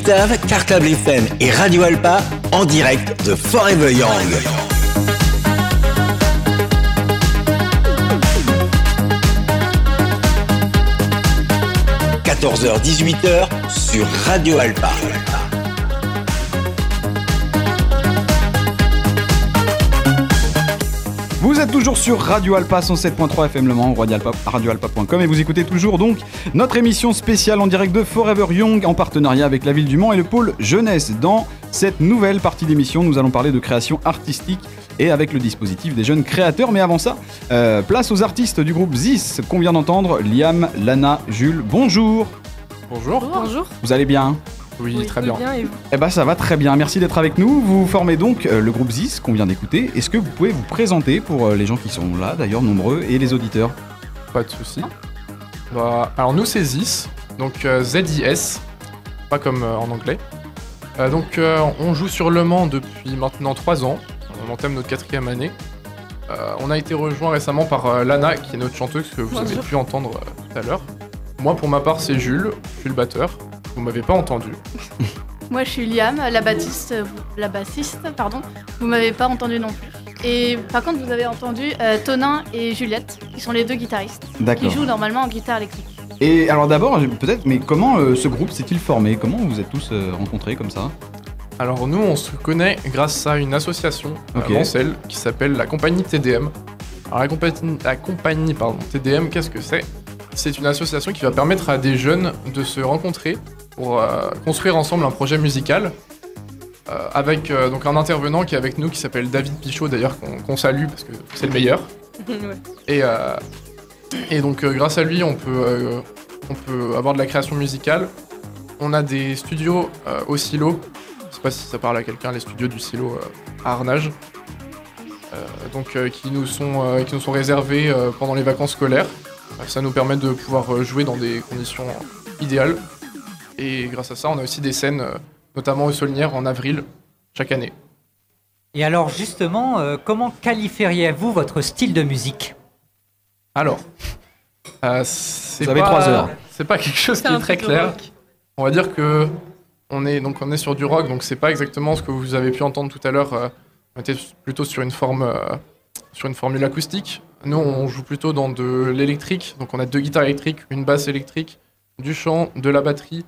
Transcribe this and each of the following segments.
Octave, Cartable FM et Radio Alpa en direct de Forever Young. – 14h-18h sur Radio Alpa. Vous êtes toujours sur Radio Alpa 107.3 FM Le Mans, radioalpa.com et vous écoutez toujours donc notre émission spéciale en direct de Forever Young en partenariat avec la ville du Mans et le pôle jeunesse. Dans cette nouvelle partie d'émission, nous allons parler de création artistique et avec le dispositif des jeunes créateurs. Mais avant ça, euh, place aux artistes du groupe ZIS qu'on vient d'entendre, Liam, Lana, Jules. Bonjour. Bonjour. Bonjour. Vous allez bien oui, très bien. et vous Eh ben ça va très bien, merci d'être avec nous. Vous formez donc euh, le groupe ZIS qu'on vient d'écouter. Est-ce que vous pouvez vous présenter pour euh, les gens qui sont là, d'ailleurs nombreux, et les auditeurs? Pas de souci. Bah, alors nous c'est ZIS, donc euh, Z-I-S, pas comme euh, en anglais. Euh, donc euh, on joue sur Le Mans depuis maintenant 3 ans, on entame notre quatrième année. Euh, on a été rejoint récemment par euh, Lana, qui est notre chanteuse que vous avez pu entendre euh, tout à l'heure. Moi pour ma part c'est Jules, je suis le batteur. Vous m'avez pas entendu. Moi, je suis Liam, la bassiste, la bassiste, pardon. Vous m'avez pas entendu non plus. Et par contre, vous avez entendu euh, Tonin et Juliette, qui sont les deux guitaristes, qui D'accord. jouent normalement en guitare électrique. Et alors d'abord, peut-être, mais comment euh, ce groupe s'est-il formé? Comment vous êtes tous euh, rencontrés comme ça? Alors nous, on se connaît grâce à une association Ok. à Mansell qui s'appelle la compagnie TDM. Alors la compagnie, la compagnie pardon, TDM, qu'est-ce que c'est? C'est une association qui va permettre à des jeunes de se rencontrer pour euh, construire ensemble un projet musical. euh, avec euh, donc un intervenant qui est avec nous qui s'appelle David Pichot d'ailleurs qu'on salue parce que c'est le meilleur. Et, et donc grâce à lui on peut, on peut avoir de la création musicale. On a des studios au silo je sais pas si ça parle à quelqu'un, les studios du silo à Arnage. Donc qui, nous sont, qui nous sont réservés pendant les vacances scolaires. Ça nous permet de pouvoir jouer dans des conditions idéales. Et grâce à ça, on a aussi des scènes, euh, notamment au Saulnières en avril, chaque année. Et alors justement, euh, comment qualifieriez-vous votre style de musique? Alors, euh, c'est Vous avez pas- trois heures. C'est pas quelque chose qui est très clair. On va dire que on est donc on est sur du rock, donc c'est pas exactement ce que vous avez pu entendre tout à l'heure. euh, on était plutôt sur une forme, euh, sur une formule acoustique. Nous, on joue plutôt dans de l'électrique, donc on a deux guitares électriques, une basse électrique, du chant, de la batterie,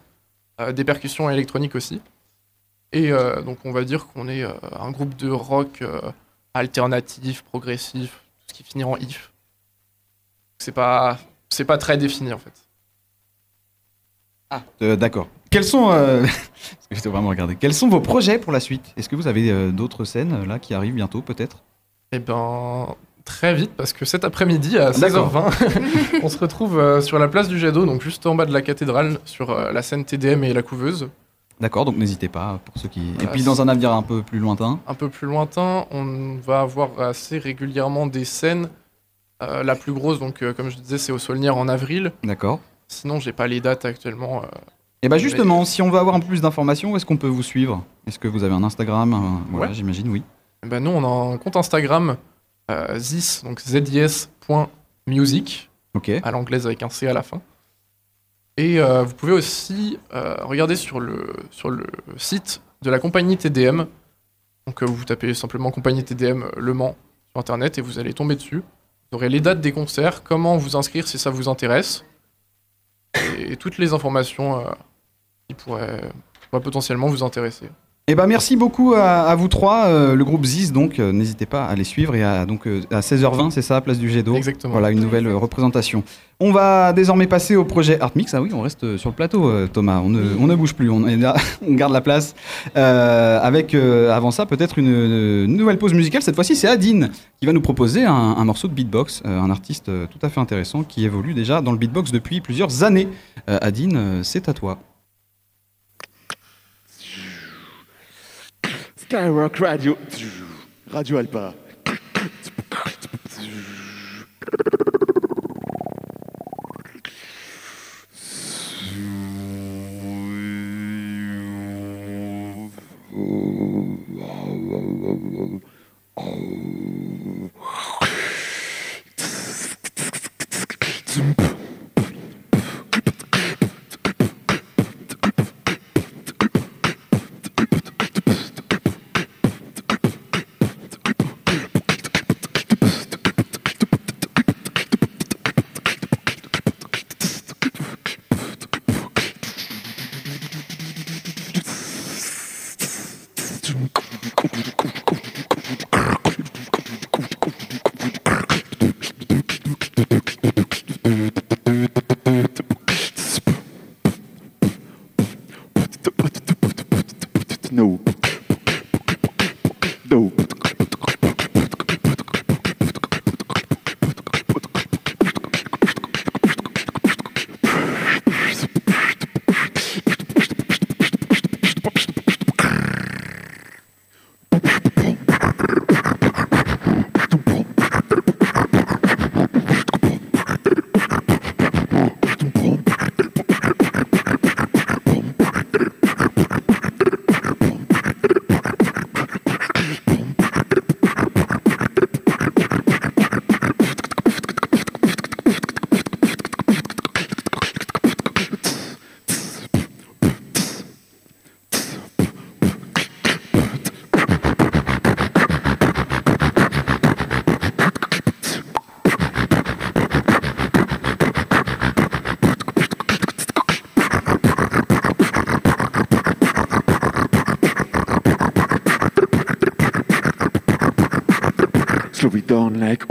des percussions électroniques aussi. Et euh, donc on va dire qu'on est euh, un groupe de rock euh, alternatif, progressif, tout ce qui finit en if. C'est pas, c'est pas très défini en fait. Euh, D'accord. Quels sont, euh, parce que vraiment regardé. Quels sont vos projets pour la suite? Est-ce que vous avez euh, d'autres scènes là qui arrivent bientôt peut-être? Eh ben, très vite, parce que cet après-midi, à D'accord. 16h20, on se retrouve euh, sur la place du jet d'eau, donc juste en bas de la cathédrale, sur euh, la scène TDM et la couveuse. D'accord, donc n'hésitez pas pour ceux qui. Et Voilà, puis dans un avenir un peu plus lointain. Un peu plus lointain, on va avoir assez régulièrement des scènes. Euh, la plus grosse, donc euh, comme je disais, c'est au Saulnières en avril. D'accord. Sinon, j'ai pas les dates actuellement. Et bah justement, si on veut avoir un peu plus d'informations, où est-ce qu'on peut vous suivre? Est-ce que vous avez un Instagram? Voilà, Ouais. j'imagine, oui. Eh Ben, nous, on a un compte Instagram, zis, donc zis.music. Ok. à l'anglaise avec un C à la fin. Et euh, vous pouvez aussi euh, regarder sur le, sur le site de la compagnie TDM. Donc euh, vous tapez simplement compagnie TDM euh, Le Mans sur internet et vous allez tomber dessus. Vous aurez les dates des concerts, comment vous inscrire si ça vous intéresse, et, toutes les informations euh, qui pourraient, pourraient potentiellement vous intéresser. Et bah merci beaucoup à, à vous trois, euh, le groupe ZIS, donc euh, n'hésitez pas à les suivre et à, donc, euh, à 16h20, c'est ça, place du jet d'eau? Exactement. Voilà, une nouvelle représentation. On va désormais passer au projet Artmix. Ah oui, on reste sur le plateau, euh, Thomas. On ne, on ne bouge plus, on est là, on garde la place. Euh, avec, euh, avant ça, peut-être une, une nouvelle pause musicale. Cette fois-ci, c'est Adine qui va nous proposer un, un morceau de beatbox, euh, un artiste tout à fait intéressant qui évolue déjà dans le beatbox depuis plusieurs années. Euh, Adine, c'est à toi. Skyrock Radio. Radio Alpa. Dope. we don't like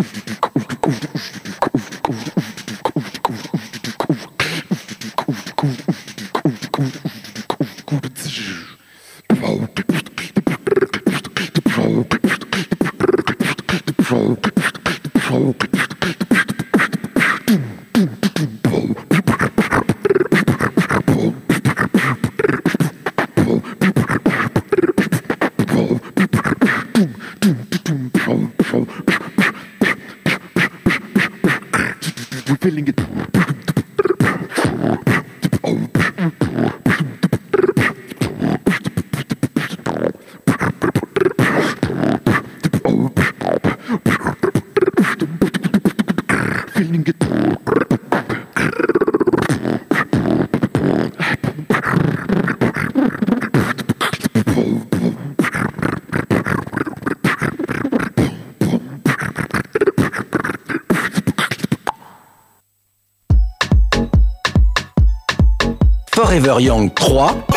Forever Young 3.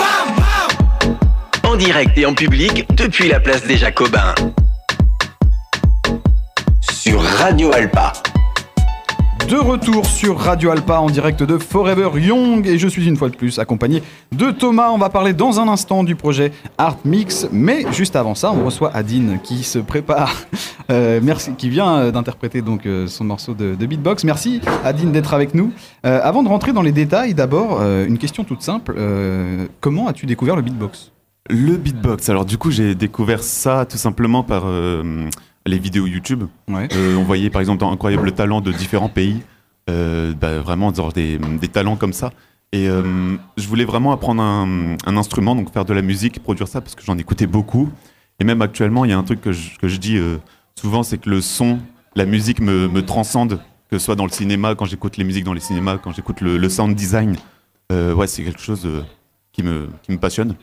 En direct et en public depuis la place des Jacobins. Sur Radio Alpa. De retour sur Radio Alpa en direct de Forever Young et je suis une fois de plus accompagné de Thomas. On va parler dans un instant du projet Art Mix, mais juste avant ça, on reçoit Adine qui se prépare, euh, merci, qui vient euh, d'interpréter donc euh, son morceau de, beatbox. Merci Adine d'être avec nous. Avant de rentrer dans les détails, d'abord une question toute simple comment as-tu découvert le beatbox? Le beatbox. Alors du coup, j'ai découvert ça tout simplement par les vidéos YouTube. Ouais. Euh, on voyait par exemple dans Incroyable Talent de différents pays, euh, bah, vraiment genre des, des talents comme ça. Et euh, je voulais vraiment apprendre un, un instrument, donc faire de la musique, produire ça, parce que j'en écoutais beaucoup. Et même actuellement, il y a un truc que je, que je dis souvent, c'est que le son, la musique me, me transcende, que ce soit dans le cinéma, quand j'écoute les musiques dans les cinémas, quand j'écoute le, le sound design. Ouais, c'est quelque chose qui, me, qui me passionne.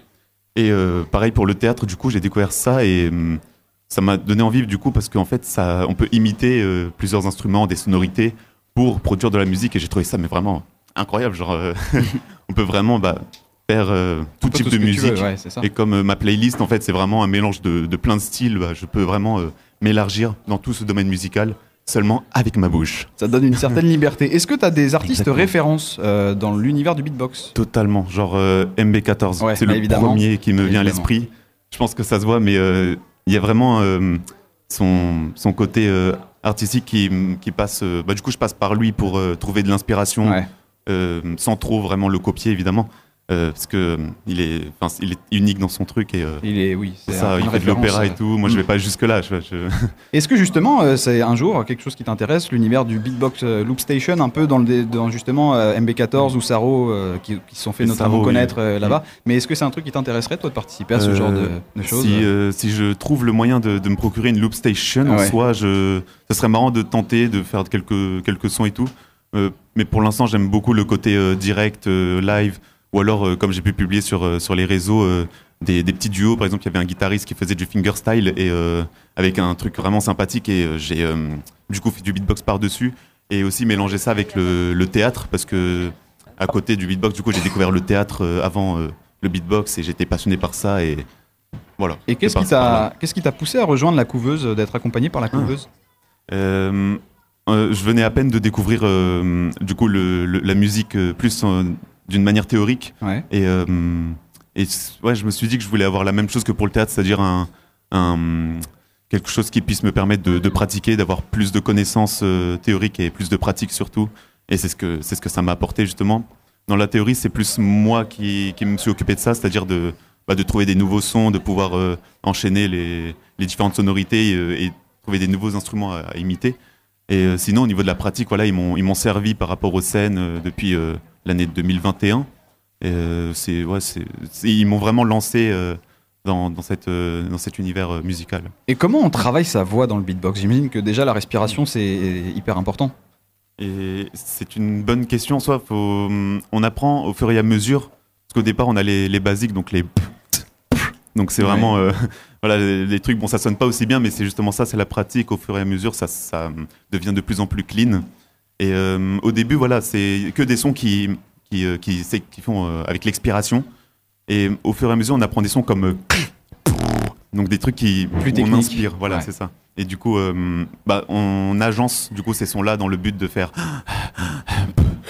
Et pareil pour le théâtre, du coup, j'ai découvert ça et hum, ça m'a donné envie, du coup, parce qu'en fait, ça, on peut imiter euh, plusieurs instruments, des sonorités pour produire de la musique et j'ai trouvé ça mais vraiment incroyable. Genre, euh, on peut vraiment bah, faire euh, tout type de musique. veux, ouais. Et comme euh, ma playlist, en fait, c'est vraiment un mélange de, de plein de styles, bah, je peux vraiment euh, m'élargir dans tout ce domaine musical seulement avec ma bouche. Ça donne une certaine liberté. Est-ce que tu as des artistes Exactement. références euh, dans l'univers du beatbox? Totalement, genre euh, MB14. Ouais, c'est bah, le évidemment. premier qui me vient à l'esprit. Je pense que ça se voit, mais euh, il y a vraiment euh, son, son côté euh, artistique qui, qui passe. euh, bah, du coup, je passe par lui pour trouver de l'inspiration, Ouais. sans trop vraiment le copier, évidemment. Euh, parce que euh, il est, enfin, il est unique dans son truc et euh, Il est, oui, c'est ça, il fait de l'opéra et tout. Moi, je vais pas jusque là. Je, je- Est-ce que justement, euh, c'est un jour quelque chose qui t'intéresse, l'univers du beatbox loop station, un peu dans, le dé- dans justement euh, MB14 ou Saro, qui, se sont fait Et notamment Saro, connaître là-bas. Mais est-ce que c'est un truc qui t'intéresserait, toi, de participer à ce genre de, de choses Si, si je trouve le moyen de, de me procurer une loop station en Ouais. soi, je, ça serait marrant de tenter de faire quelques, quelques sons et tout. Mais pour l'instant, j'aime beaucoup le côté direct, live, ou alors, euh, comme j'ai pu publier sur, euh, sur les réseaux, euh, des, des petits duos. Par exemple, il y avait un guitariste qui faisait du fingerstyle et euh, avec un truc vraiment sympathique. Et euh, j'ai euh, du coup fait du beatbox par-dessus. Et aussi mélanger ça avec le, le théâtre, parce que à côté du beatbox, du coup, j'ai découvert le théâtre avant le beatbox et j'étais passionné par ça. Et Voilà. Et qu'est-ce qui par- par t'a qu'est-ce qui t'a poussé à rejoindre la couveuse, d'être accompagné par la couveuse? Euh, euh, je venais à peine de découvrir du coup le- le- la musique plus d'une manière théorique Ouais. et, euh, et ouais, je me suis dit que je voulais avoir la même chose que pour le théâtre, c'est-à-dire un, un- quelque chose qui puisse me permettre de, de pratiquer, d'avoir plus de connaissances euh, théoriques et plus de pratique surtout. Et c'est ce que c'est ce que ça m'a apporté justement. Dans la théorie, c'est plus moi qui, qui me suis occupé de ça, c'est-à-dire de, bah, de trouver des nouveaux sons, de pouvoir euh, enchaîner les, les différentes sonorités et trouver des nouveaux instruments à, à imiter. Et euh, sinon, au niveau de la pratique, voilà, ils m'ont ils m'ont servi par rapport aux scènes euh, depuis euh, l'année 2021. Et, c'est ouais, c'est ils m'ont vraiment lancé dans, dans cette euh, dans cet univers euh, musical. Et comment on travaille sa voix dans le beatbox? J'imagine que déjà la respiration c'est hyper important. Et c'est une bonne question. Soit faut, hum, on apprend au fur et à mesure, parce qu'au départ on a les, les basiques, donc les donc c'est Ouais. vraiment euh, voilà les, les trucs. Bon, ça sonne pas aussi bien, mais c'est justement ça, c'est la pratique. Au fur et à mesure, ça, ça hum, devient de plus en plus clean. Et euh, au début, voilà, c'est que des sons qui qui euh, qui, font euh, avec l'expiration. Et au fur et à mesure, on apprend des sons comme euh, donc des trucs qui Plus on inspire. Voilà, Ouais. c'est ça. Et du coup, euh, bah, on agence du coup ces sons-là dans le but de faire.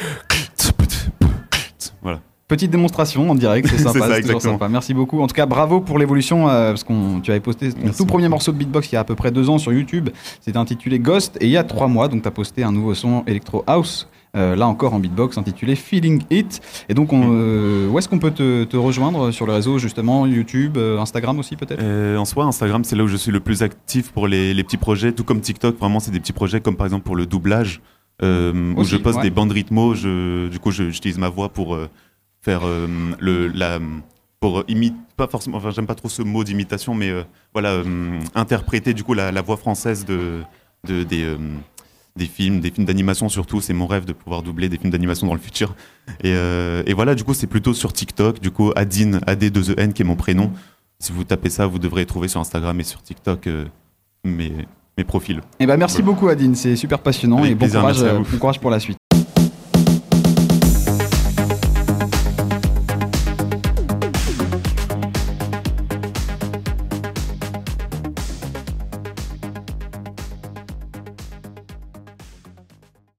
Petite démonstration en direct, c'est sympa, c'est toujours sympa. Merci beaucoup. En tout cas, bravo pour l'évolution, euh, parce qu'on tu avais posté ton Merci tout premier morceau de beatbox il y a à peu près deux ans sur YouTube. C'était intitulé Ghost, et il y a trois mois, donc tu as posté un nouveau son Electro House. euh, là encore en beatbox intitulé Feeling It. Et donc, on, Mm. euh, où est-ce qu'on peut te, te rejoindre sur le réseau justement YouTube, euh, Instagram aussi peut-être? En soi, Instagram, c'est là où je suis le plus actif pour les, les petits projets, tout comme TikTok. Vraiment, c'est des petits projets comme par exemple pour le doublage, euh, où Aussi, je poste ouais. des bandes rythmo. Je, du coup, j'utilise ma voix pour faire euh, le, la, pour imiter, pas forcément, enfin, j'aime pas trop ce mot d'imitation, mais euh, voilà, euh, interpréter du coup la, la voix française de, de des des films, des films d'animation surtout. C'est mon rêve de pouvoir doubler des films d'animation dans le futur. Et, euh, et voilà, du coup, c'est plutôt sur TikTok. Du coup, Adine, AD2EN, qui est mon prénom. Si vous tapez ça, vous devrez trouver sur Instagram et sur TikTok euh, mes, mes profils. Eh ben, merci beaucoup Adine, c'est super passionnant Avec et bon plaisir, courage, bon courage pour la suite.